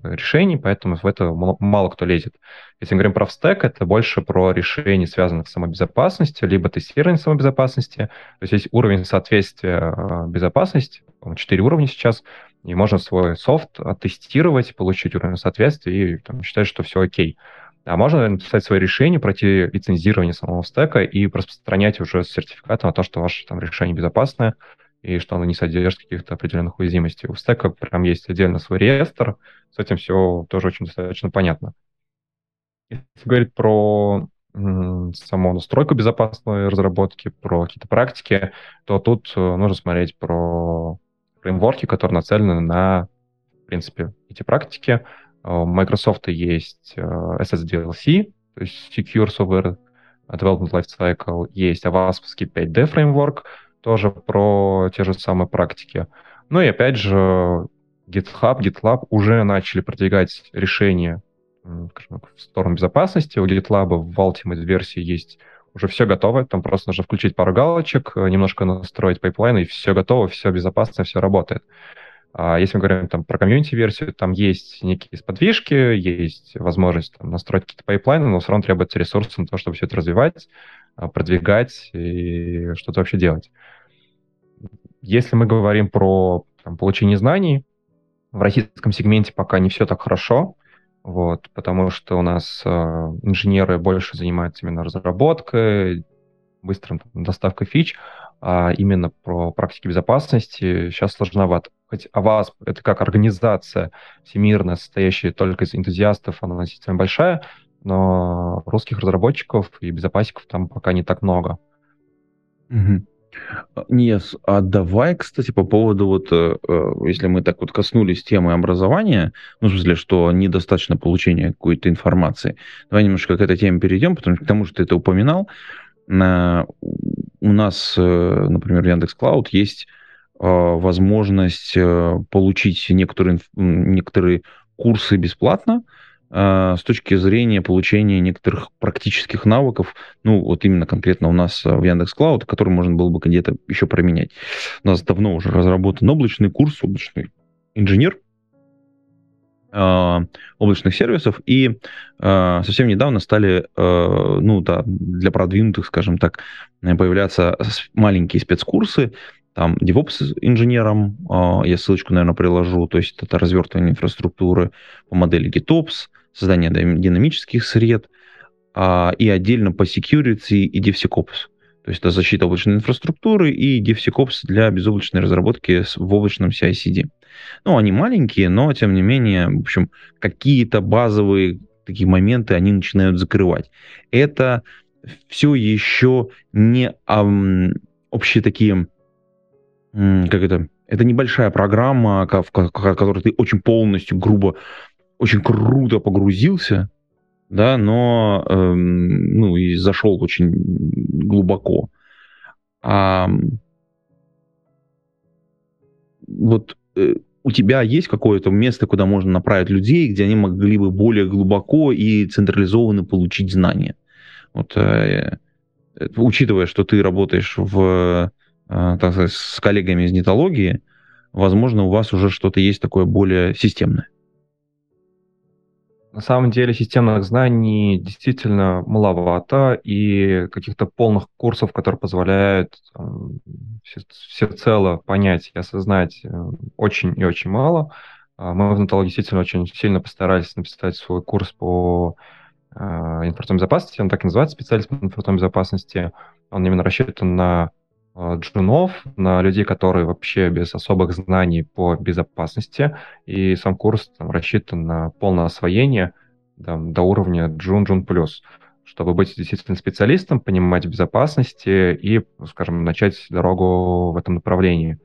решений, поэтому в это мало кто лезет. Если мы говорим про стек, это больше про решения, связанных с самобезопасностью, либо тестирование самобезопасности. То есть есть уровень соответствия а, безопасности, четыре уровня сейчас, и можно свой софт оттестировать, получить уровень соответствия и там, считать, что все окей. А можно написать свое решение, пройти лицензирование самого стека и распространять уже с сертификатом о том, что ваше там, решение безопасное, и что оно не содержит каких-то определенных уязвимостей. У стека прям есть отдельно свой реестр, с этим все тоже очень достаточно понятно. Если говорить про саму настройку безопасной разработки, про какие-то практики, то тут э, нужно смотреть про фреймворки, которые нацелены на, в принципе, эти практики. У Microsoft есть э, SSDLC, то есть Secure Software Development Lifecycle, есть OWASP 5D фреймворк, тоже про те же самые практики. Ну и опять же, GitHub, GitLab уже начали продвигать решения скажем, в сторону безопасности. У GitLab в Ultimate версии есть уже все готово, там просто нужно включить пару галочек, немножко настроить пайплайн, и все готово, все безопасно, все работает. А если мы говорим там, про комьюнити-версию, там есть некие сподвижки, есть возможность там, настроить какие-то пайплайны, но все равно требуется ресурсы на то, чтобы все это развивать, а, продвигать и что-то вообще делать. Если мы говорим про там, получение знаний, в российском сегменте пока не все так хорошо, вот, потому что у нас э, инженеры больше занимаются именно разработкой, быстрым там, доставкой фич, а именно про практики безопасности сейчас сложновато. Хоть АВАСП — это как организация всемирная, состоящая только из энтузиастов, она относительно большая, но русских разработчиков и безопасников там пока не так много. Угу. Нет, а давай, кстати, по поводу вот, э, э, если мы так вот коснулись темы образования, ну, в смысле, что недостаточно получения какой-то информации, давай немножко к этой теме перейдем, потому что к тому, что ты это упоминал, у нас, э, например, в Яндекс Клауд есть возможность получить некоторые, некоторые курсы бесплатно, с точки зрения получения некоторых практических навыков, ну, вот именно конкретно у нас в Яндекс Клауд, который можно было бы где-то еще променять. У нас давно уже разработан облачный курс, облачный инженер, а, облачных сервисов, и э, совсем недавно стали, э, ну да, для продвинутых, скажем так, появляться маленькие спецкурсы, там DevOps инженером, э, я ссылочку, наверное, приложу, то есть это развертывание инфраструктуры по модели GitOps, создание динамических сред, а, и отдельно по security и DevSecOps. То есть это защита облачной инфраструктуры и DevSecOps для безоблачной разработки в облачном CI-CD. Ну, они маленькие, но, тем не менее, в общем, какие-то базовые такие моменты они начинают закрывать. Это все еще не, общие такие, как это, это небольшая программа, в которой ты очень полностью, грубо, очень круто погрузился, да, но, эм, ну, и зашел очень глубоко. А, вот э, у тебя есть какое-то место, куда можно направить людей, где они могли бы более глубоко и централизованно получить знания? Вот, э, э, учитывая, что ты работаешь в, э, так сказать, с коллегами из нетологии, возможно, у вас уже что-то есть такое более системное. На самом деле системных знаний действительно маловато, и каких-то полных курсов, которые позволяют там, всецело понять и осознать, э, очень и очень мало. А мы в Натологии действительно очень сильно постарались написать свой курс по э, информационной безопасности, он так и называется, специалист по информационной безопасности. Он именно рассчитан на джунов, на людей, которые вообще без особых знаний по безопасности. И сам курс там, рассчитан на полное освоение там, до уровня джун, джун плюс, чтобы быть действительно специалистом, понимать безопасности и, скажем, начать дорогу в этом направлении.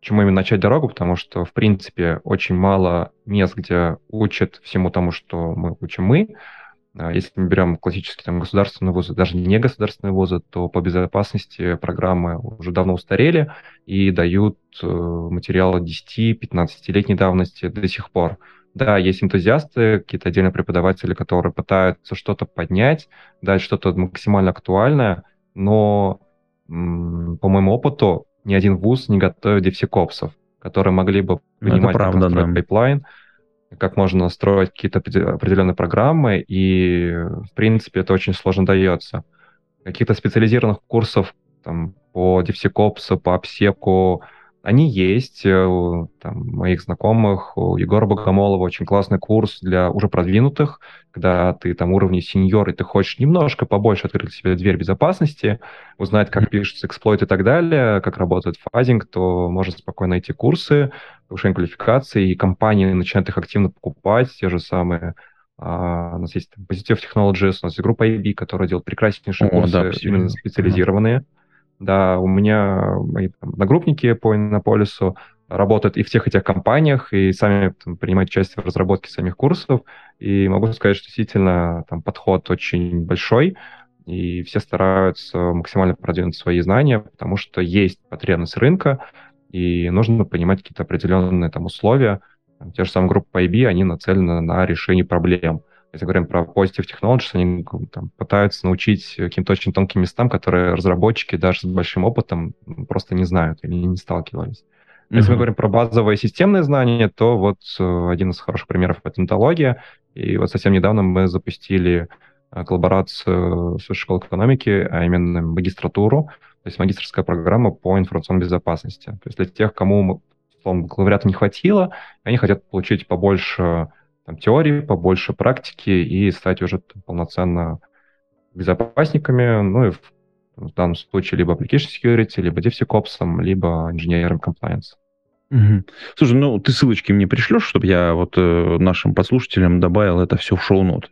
Почему именно начать дорогу? Потому что, в принципе, очень мало мест, где учат всему тому, что мы учим мы, а если мы берем классические там, государственные вузы, даже не государственные вузы, то по безопасности программы уже давно устарели и дают э, материалы 10-15-летней давности до сих пор. Да, есть энтузиасты, какие-то отдельные преподаватели, которые пытаются что-то поднять, дать что-то максимально актуальное, но по моему опыту ни один вуз не готовит DevSecOps ов, которые могли бы понимать, Это правда, да. пайплайн, как можно строить какие-то определенные программы, и, в принципе, это очень сложно дается. Каких-то специализированных курсов там, по DevSecOps, по обсеку, они есть, э, там, моих знакомых, у Егора Богомолова очень классный курс для уже продвинутых, когда ты там уровне сеньор, и ты хочешь немножко побольше открыть себе дверь безопасности, узнать, как пишется эксплойт и так далее, как работает фазинг, то можно спокойно найти курсы, повышение квалификации, и компании начинают их активно покупать, те же самые Uh, у нас есть Positive Technologies, у нас есть группа IB, которая делает прекраснейшие О, курсы, да, именно специализированные. Да, у меня мои там, одногруппники по Иннополису работают и в тех и тех компаниях, и сами там, принимают участие в разработке самих курсов. И могу сказать, что действительно там подход очень большой, и все стараются максимально продвинуть свои знания, потому что есть потребность рынка, и нужно понимать какие-то определенные там условия. Те же самые группы IB, они нацелены на решение проблем. Если говорим про Positive Technologies, они там, пытаются научить каким-то очень тонким местам, которые разработчики даже с большим опытом просто не знают или не сталкивались. Mm-hmm. Если мы говорим про базовые системные знания, то вот э, один из хороших примеров — это энтология. И вот совсем недавно мы запустили э, коллаборацию с школой экономики, а именно магистратуру, то есть магистрская программа по информационной безопасности. То есть для тех, кому, условно говоря, не хватило, они хотят получить побольше там, теории, побольше практики и стать уже там, полноценно безопасниками, ну и в, в данном случае либо application security, либо DevSecOps, либо инженером compliance. Угу. Слушай, ну ты ссылочки мне пришлешь, чтобы я вот э, нашим послушателям добавил это все в шоу-нот.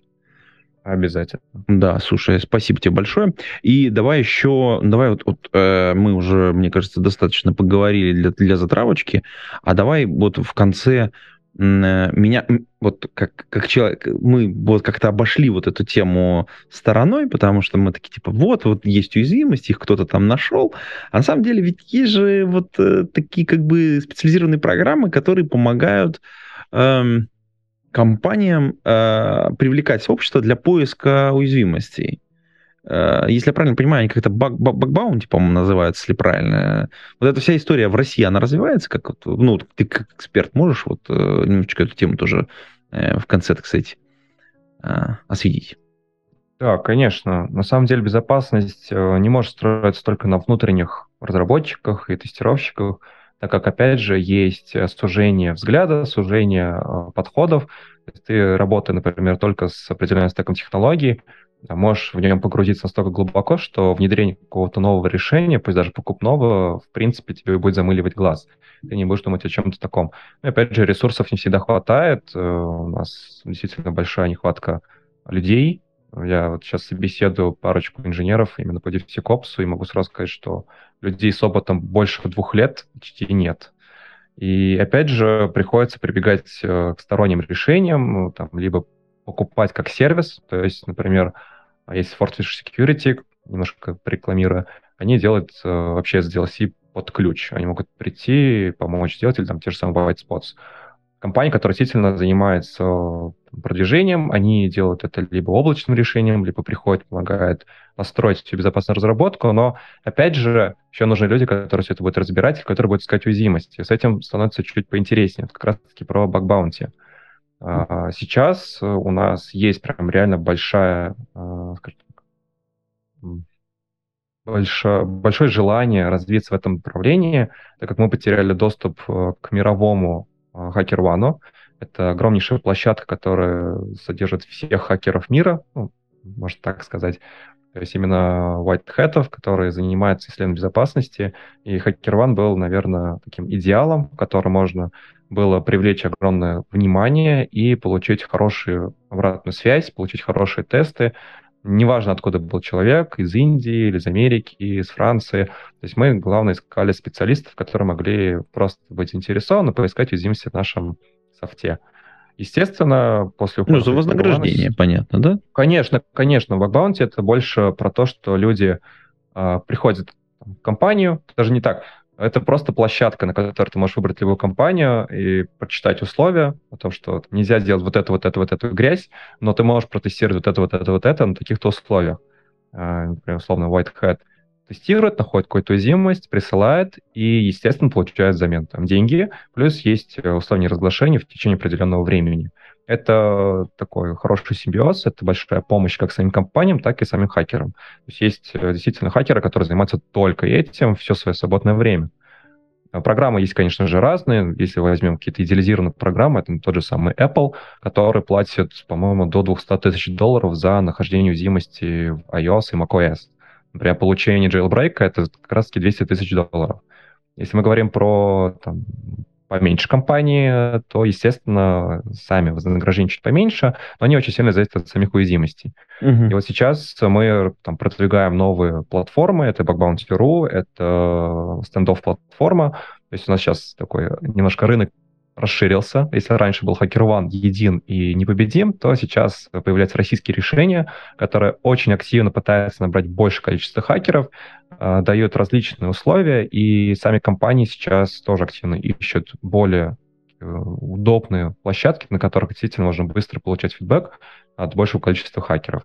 Обязательно. Да, слушай, спасибо тебе большое. И давай еще, давай вот, вот э, мы уже, мне кажется, достаточно поговорили для, для затравочки, а давай вот в конце меня вот как, как человек, мы вот как-то обошли вот эту тему стороной, потому что мы такие, типа, вот, вот есть уязвимость, их кто-то там нашел. А на самом деле ведь есть же вот э, такие как бы специализированные программы, которые помогают эм, компаниям э, привлекать сообщество для поиска уязвимостей. Э, если я правильно понимаю, они как-то бакбаунти, по-моему, называется, если правильно. Вот эта вся история в России, она развивается? Как, вот, ну, ты как эксперт можешь вот э, немножечко эту тему тоже э, в конце, так сказать, осветить? Да, конечно. На самом деле безопасность не может строиться только на внутренних разработчиках и тестировщиках, так как, опять же, есть сужение взгляда, сужение подходов. Ты, работая, например, только с определенным стеком технологий, можешь в нем погрузиться настолько глубоко, что внедрение какого-то нового решения, пусть даже покупного, в принципе, тебе будет замыливать глаз. Ты не будешь думать о чем-то таком. И опять же, ресурсов не всегда хватает. Э, у нас действительно большая нехватка людей, Я вот сейчас собеседую парочку инженеров именно по DevSecOps, и могу сразу сказать, что людей с опытом больше двух лет почти нет. И опять же, приходится прибегать э, к сторонним решениям, там, либо покупать как сервис, то есть, например, есть Fortress Security, немножко рекламируя, они делают э, вообще с DLC под ключ. Они могут прийти, помочь сделать, или там те же самые White Spots. Компания, которая действительно занимается продвижением, они делают это либо облачным решением, либо приходят, помогают построить всю безопасную разработку, но, опять же, еще нужны люди, которые все это будут разбирать, которые будут искать уязвимости. С этим становится чуть поинтереснее. Это как раз-таки про баг-баунти. А, сейчас у нас есть прям реально большая, а, скажем так, большое, большое желание развиться в этом направлении, так как мы потеряли доступ э, к мировому HackerOne. Это огромнейшая площадка, которая содержит всех хакеров мира, ну, можно так сказать. То есть именно white hat, которые занимаются исследованием безопасности. И HackerOne был, наверное, таким идеалом, в котором можно было привлечь огромное внимание и получить хорошую обратную связь, получить хорошие тесты, неважно, откуда был человек, из Индии или из Америки, из Франции. То есть мы, главное, искали специалистов, которые могли просто быть заинтересованы, поискать уязвимости в нашем софте. Естественно, после ухода... Ну, за вознаграждение, Backbounty, понятно, да? Конечно, конечно. В это больше про то, что люди э, приходят в компанию, даже не так, это просто площадка, на которой ты можешь выбрать любую компанию и прочитать условия о том, что нельзя сделать вот это, вот это, вот эту грязь, но ты можешь протестировать вот это, вот это, вот это на таких-то условиях. А, например, условно, White Hat тестирует, находит какую-то уязвимость, присылает и, естественно, получает взамен там деньги, плюс есть э, условные разглашения в течение определенного времени. Это такой хороший симбиоз, это большая помощь как самим компаниям, так и самим хакерам. То есть есть э, действительно хакеры, которые занимаются только этим все свое свободное время. А программы есть, конечно же, разные. Если возьмем какие-то идеализированные программы, это тот же самый Apple, который платит, по-моему, до 200 тысяч долларов за нахождение уязвимости в iOS и macOS. Например, получение jailbreak — это как раз-таки 200 тысяч долларов. Если мы говорим про там, поменьше компании, то, естественно, сами вознаграждения чуть поменьше, но они очень сильно зависят от самих уязвимостей. Uh-huh. И вот сейчас мы там продвигаем новые платформы, это Bugbounty.ru, это стендов платформа, то есть у нас сейчас такой немножко рынок расширился. Если раньше был HackerOne един и непобедим, то сейчас появляются российские решения, которые очень активно пытаются набрать больше количество хакеров, э, дают различные условия, и сами компании сейчас тоже активно ищут более э, удобные площадки, на которых действительно можно быстро получать фидбэк от большего количества хакеров.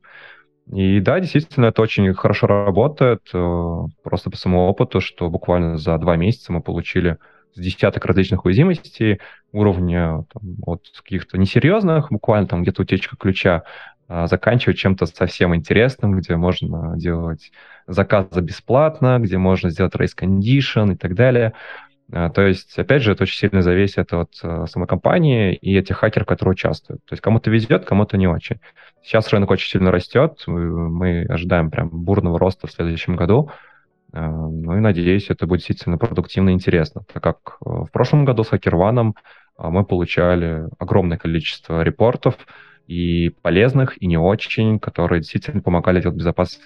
И да, действительно, это очень хорошо работает, э, просто по самому опыту, что буквально за два месяца мы получили десяток различных уязвимостей уровня там, от каких-то несерьезных, буквально там где-то утечка ключа, а, заканчивая чем-то совсем интересным, где можно делать заказы бесплатно, где можно сделать race condition и так далее. А, то есть, опять же, это очень сильно зависит от а, самой компании и этих хакеров, которые участвуют. То есть кому-то везет, кому-то не очень. Сейчас рынок очень сильно растет, мы ожидаем прям бурного роста в следующем году. Э, ну и надеюсь, это будет действительно продуктивно и интересно, так как э, в прошлом году с HackerOne э, мы получали огромное количество репортов и полезных, и не очень, которые действительно помогали делать безопасность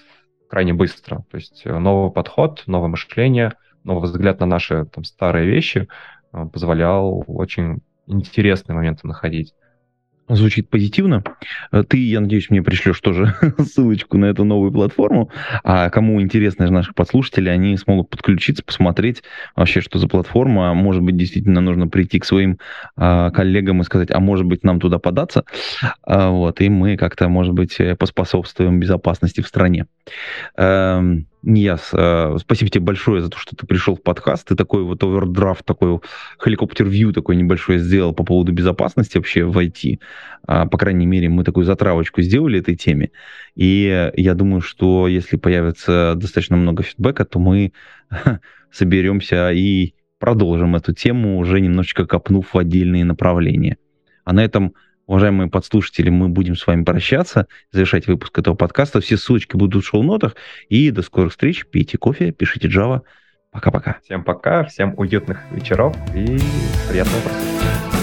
крайне быстро. То есть новый подход, новое мышление, новый взгляд на наши там, старые вещи позволял очень интересные моменты находить звучит позитивно. Э, ты, я надеюсь, мне пришлешь тоже ссылочку на эту новую платформу. А кому интересно из наших подслушателей, они смогут подключиться, посмотреть вообще, что за платформа. Может быть, действительно нужно прийти к своим а, коллегам и сказать, а может быть, нам туда податься. А, вот, и мы как-то, может быть, э, поспособствуем безопасности в стране. Эм, Нияс, э, спасибо тебе большое за то, что ты пришел в подкаст. Ты такой вот овердрафт, такой хеликоптер-вью такой небольшой сделал по поводу безопасности вообще в IT. А, по крайней мере, мы такую затравочку сделали этой теме. И я думаю, что если появится достаточно много фидбэка, то мы соберемся и продолжим эту тему, уже немножечко копнув в отдельные направления. А на этом Уважаемые подслушатели, мы будем с вами прощаться, завершать выпуск этого подкаста. Все ссылочки будут в шоу-нотах. И до скорых встреч. Пейте кофе, пишите Java. Пока-пока. Всем пока, всем уютных вечеров и приятного просмотра.